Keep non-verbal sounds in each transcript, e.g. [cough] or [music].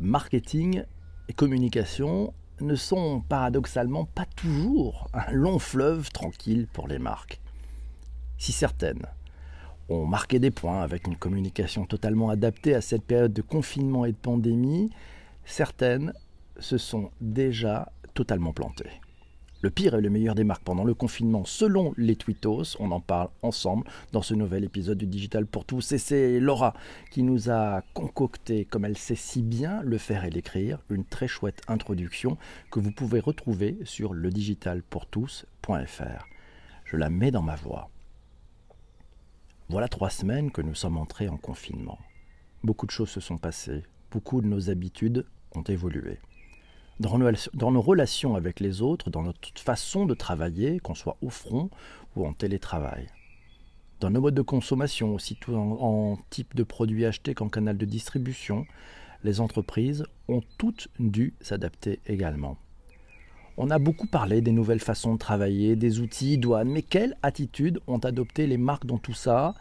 marketing et communication ne sont paradoxalement pas toujours un long fleuve tranquille pour les marques. Si certaines ont marqué des points avec une communication totalement adaptée à cette période de confinement et de pandémie, certaines se sont déjà totalement plantées. Le pire et le meilleur des marques pendant le confinement, selon les Twittos, on en parle ensemble dans ce nouvel épisode du Digital pour tous. Et c'est Laura qui nous a concocté, comme elle sait si bien le faire et l'écrire, une très chouette introduction que vous pouvez retrouver sur ledigitalpourtous.fr. Je la mets dans ma voix. Voilà trois semaines que nous sommes entrés en confinement. Beaucoup de choses se sont passées, beaucoup de nos habitudes ont évolué dans nos, relations avec les autres, dans notre façon de travailler, qu'on soit au front ou en télétravail. Dans nos modes de consommation, aussi tout en, type de produits achetés qu'en canal de distribution, les entreprises ont toutes dû s'adapter également. On a beaucoup parlé des nouvelles façons de travailler, des outils, douanes, mais quelle attitude ont adopté les marques dans tout ça?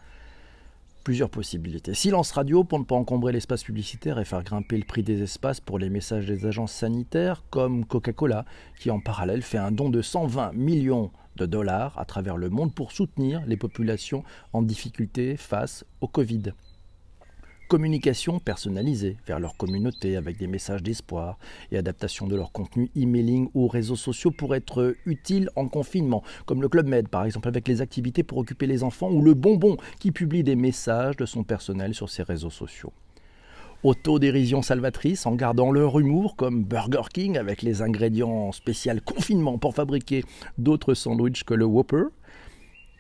Plusieurs possibilités. Silence radio pour ne pas encombrer l'espace publicitaire et faire grimper le prix des espaces pour les messages des agences sanitaires, comme Coca-Cola, qui en parallèle fait un don de 120 millions de dollars à travers le monde pour soutenir les populations en difficulté face au Covid communication personnalisée vers leur communauté avec des messages d'espoir et adaptation de leur contenu emailing ou réseaux sociaux pour être utile en confinement, comme le Club Med par exemple avec les activités pour occuper les enfants ou le Bonbon qui publie des messages de son personnel sur ses réseaux sociaux. Autodérision salvatrice en gardant leur humour comme Burger King avec les ingrédients spéciaux confinement pour fabriquer d'autres sandwichs que le Whopper,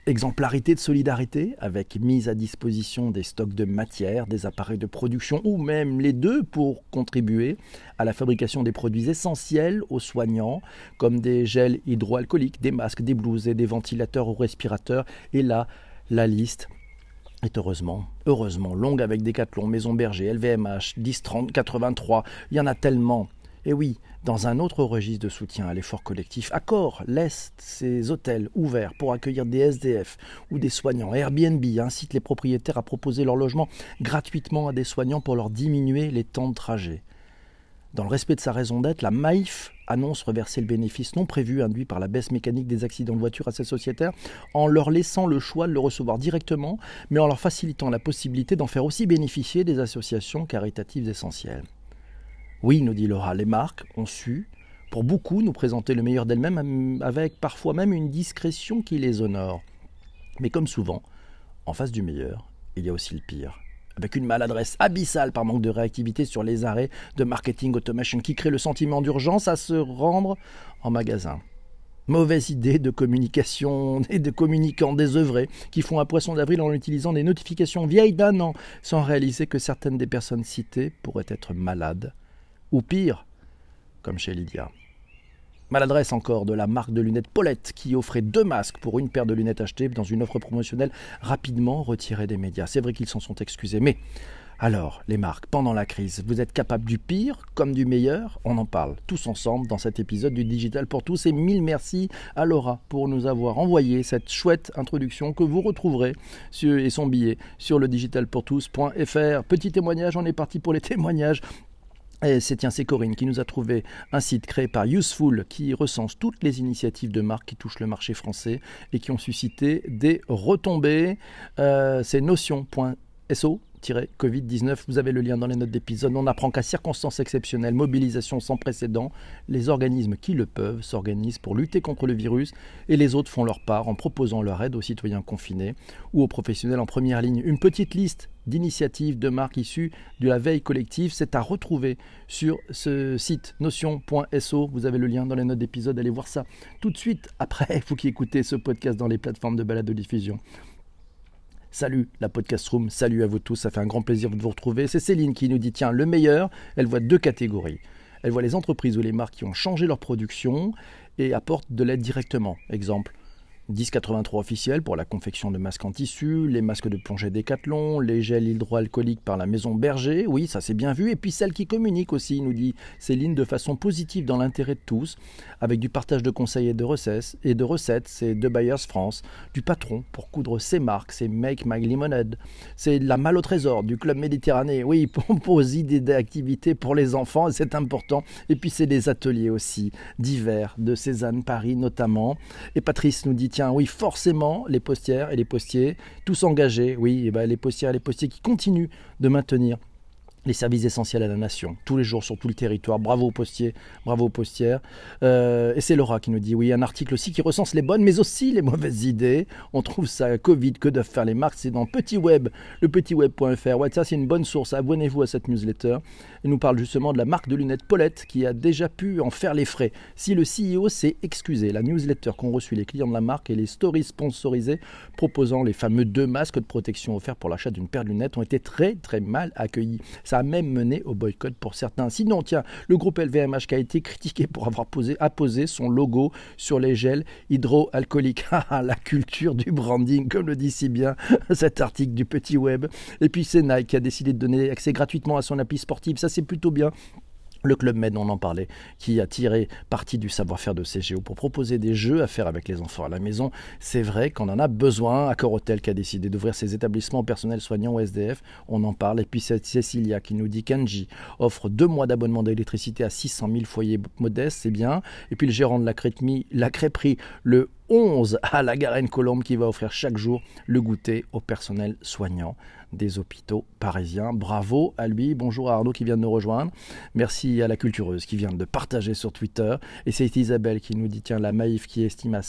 Exemplarité de solidarité avec mise à disposition des stocks de matière, des appareils de production ou même les deux pour contribuer à la fabrication des produits essentiels aux soignants comme des gels hydroalcooliques, des masques, des blouses et des ventilateurs ou respirateurs. Et là, la liste est heureusement, heureusement longue avec Decathlon, Maison Berger, LVMH, 10, 30, 83. Il y en a tellement. Et oui, dans un autre registre de soutien à l'effort collectif, Accor laisse ses hôtels ouverts pour accueillir des SDF ou des soignants. Airbnb incite les propriétaires à proposer leur logement gratuitement à des soignants pour leur diminuer les temps de trajet. Dans le respect de sa raison d'être, la MAIF annonce reverser le bénéfice non prévu induit par la baisse mécanique des accidents de voiture à ses sociétaires en leur laissant le choix de le recevoir directement, mais en leur facilitant la possibilité d'en faire aussi bénéficier des associations caritatives essentielles. Oui, nous dit Laura, les marques ont su, pour beaucoup, nous présenter le meilleur d'elles-mêmes avec parfois même une discrétion qui les honore. Mais comme souvent, en face du meilleur, il y a aussi le pire. Avec une maladresse abyssale par manque de réactivité sur les arrêts de marketing automation qui crée le sentiment d'urgence à se rendre en magasin. Mauvaise idée de communication [laughs] et de communicants désœuvrés qui font un poisson d'avril en utilisant des notifications vieilles d'un an sans réaliser que certaines des personnes citées pourraient être malades ou pire, comme chez Lydia. Maladresse encore de la marque de lunettes Paulette qui offrait deux masques pour une paire de lunettes achetées dans une offre promotionnelle rapidement retirée des médias. C'est vrai qu'ils s'en sont excusés, mais alors, les marques, pendant la crise, vous êtes capables du pire comme du meilleur? On en parle tous ensemble dans cet épisode du Digital pour tous. Et mille merci à Laura pour nous avoir envoyé cette chouette introduction que vous retrouverez sur, et son billet sur le digitalpourtous.fr. Petit témoignage, on est parti pour les [laughs] témoignages. Et c'est tiens, c'est Corinne qui nous a trouvé un site créé par Useful qui recense toutes les initiatives de marques qui touchent le marché français et qui ont suscité des retombées. Euh, c'est notion.so Covid-19. Vous avez le lien dans les notes d'épisode. On apprend qu'à circonstances exceptionnelles, mobilisation sans précédent, les organismes qui le peuvent s'organisent pour lutter contre le virus et les autres font leur part en proposant leur aide aux citoyens confinés ou aux professionnels en première ligne. Une petite liste d'initiatives de marques issues de la veille collective, c'est à retrouver sur ce site notion.so. Vous avez le lien dans les notes d'épisode, allez voir ça tout de suite après, [laughs] vous qui écoutez ce podcast dans les plateformes de balade de diffusion. Salut la podcast room, salut à vous tous, ça fait un grand plaisir de vous retrouver. C'est Céline qui nous dit tiens, le meilleur, elle voit deux catégories. Elle voit les entreprises ou les marques qui ont changé leur production et apportent de l'aide directement. Exemple, 10,83 officiels pour la confection de masques en tissu, les masques de plongée Décathlon, les gels hydroalcooliques par la maison Berger, oui, ça c'est bien vu, et puis celle qui communique aussi, nous dit Céline, de façon positive dans l'intérêt de tous, avec du partage de conseils et de recettes, et de recettes, c'est de Bayers France, du patron pour coudre ses marques, c'est Make My Lemonade, c'est la malle au trésor du Club Méditerranée, oui, [laughs] propose idées d'activités pour les enfants, c'est important, et puis c'est des ateliers aussi, divers, de Cézanne Paris notamment, et Patrice nous dit tiens, oui, forcément, les postières et les postiers, tous engagés, oui, et ben, les postières et les postiers qui continuent de maintenir les services essentiels à la nation, tous les jours sur tout le territoire. Bravo aux postiers, bravo aux postières. Euh, et c'est Laura qui nous dit, oui, un article aussi qui recense les bonnes, mais aussi les mauvaises idées. On trouve ça Covid, que doivent faire les marques, c'est dans Petit Web, le petitweb.fr. Ouais, ça c'est une bonne source, abonnez-vous à cette newsletter. Il nous parle justement de la marque de lunettes Paulette qui a déjà pu en faire les frais. Si le CEO s'est excusé, la newsletter qu'ont reçu les clients de la marque et les stories sponsorisées proposant les fameux deux masques de protection offerts pour l'achat d'une paire de lunettes ont été très très mal accueillis. A même mené au boycott pour certains. Sinon, tiens, le groupe LVMH qui a été critiqué pour avoir posé, apposé son logo sur les gels hydroalcooliques. [laughs] Ah, ah, la culture du branding, comme le dit si bien [laughs] cet article du petit web. Et puis c'est Nike qui a décidé de donner accès gratuitement à son appli sportive. Ça c'est plutôt bien. Le Club Med, on en parlait, qui a tiré parti du savoir-faire de CGO pour proposer des jeux à faire avec les enfants à la maison. C'est vrai qu'on en a besoin. Accor Hotel qui a décidé d'ouvrir ses établissements au personnel soignant au SDF, on en parle. Et puis Cécilia qui nous dit qu'Angie offre deux mois d'abonnement d'électricité à 600 000 foyers modestes, c'est bien. Et puis le gérant de la crêperie, la crêperie le 11 à la Garenne Colombe qui va offrir chaque jour le goûter au personnel soignant des hôpitaux parisiens. Bravo à lui. Bonjour à Arnaud qui vient de nous rejoindre. Merci à la cultureuse qui vient de partager sur Twitter. Et c'est Isabelle qui nous dit tiens, la Maïf qui estime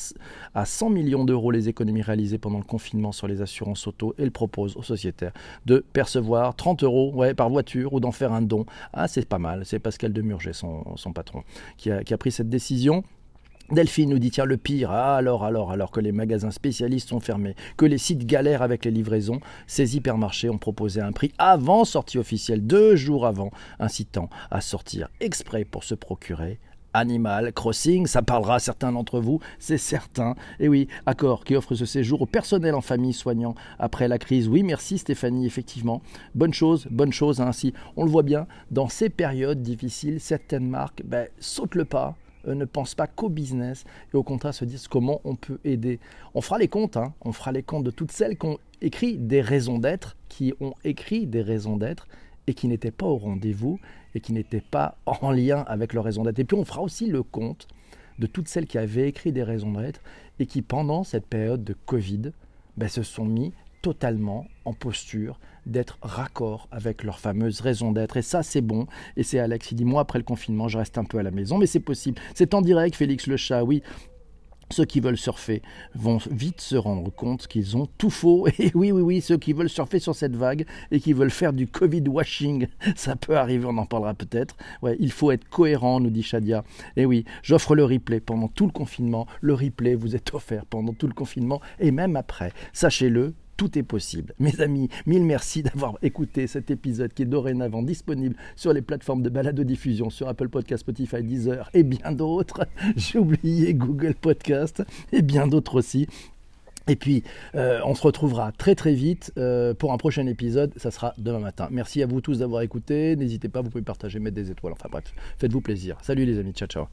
à, 100 millions d'euros les économies réalisées pendant le confinement sur les assurances auto. Elle propose aux sociétaires de percevoir 30 euros par voiture ou d'en faire un don. Ah, c'est pas mal. C'est Pascal Demurger, son, son patron, qui a, qui a pris cette décision. Delphine nous dit tiens le pire, ah, alors alors alors que les magasins spécialistes sont fermés, que les sites galèrent avec les livraisons, ces hypermarchés ont proposé un prix avant sortie officielle, deux jours avant, incitant à sortir exprès pour se procurer Animal Crossing, ça parlera à certains d'entre vous, c'est certain. Et oui, Accord qui offre ce séjour au personnel en famille soignant après la crise. Oui, merci Stéphanie, effectivement. Bonne chose, bonne chose ainsi. On le voit bien, dans ces périodes difficiles, certaines marques ben, sautent le pas, ne pensent pas qu'au business et au contraire se disent comment on peut aider. On fera les comptes, hein. on fera les comptes de toutes celles qui ont écrit des raisons d'être, qui ont écrit des raisons d'être et qui n'étaient pas au rendez-vous et qui n'étaient pas en lien avec leur raison d'être. Et puis on fera aussi le compte de toutes celles qui avaient écrit des raisons d'être et qui pendant cette période de Covid ben, se sont mis totalement en posture d'être raccord avec leur fameuse raison d'être. Et ça, c'est bon. Et c'est Alex qui dit, moi, après le confinement, je reste un peu à la maison. Mais c'est possible. C'est en direct, Félix le chat, oui. Ceux qui veulent surfer vont vite se rendre compte qu'ils ont tout faux. [laughs] Et oui, oui, oui, ceux qui veulent surfer sur cette vague et qui veulent faire du Covid washing, [laughs] ça peut arriver, on en parlera peut-être. Ouais, il faut être cohérent, nous dit Shadia. Et oui, j'offre le replay pendant tout le confinement. Le replay vous est [laughs] offert pendant tout le confinement et même après. Sachez-le, tout est possible. [laughs] Mes amis, mille merci d'avoir écouté cet épisode qui est dorénavant disponible sur les plateformes de balado-diffusion, sur Apple Podcast, Spotify, Deezer et bien d'autres. [laughs] J'ai oublié Google Podcast et bien d'autres aussi. Et puis, euh, on se retrouvera très très vite euh, pour un prochain épisode. Ça sera demain matin. Merci à vous tous d'avoir écouté. N'hésitez pas, vous pouvez partager, mettre des étoiles. Enfin bref, faites-vous plaisir. Salut les amis, ciao ciao.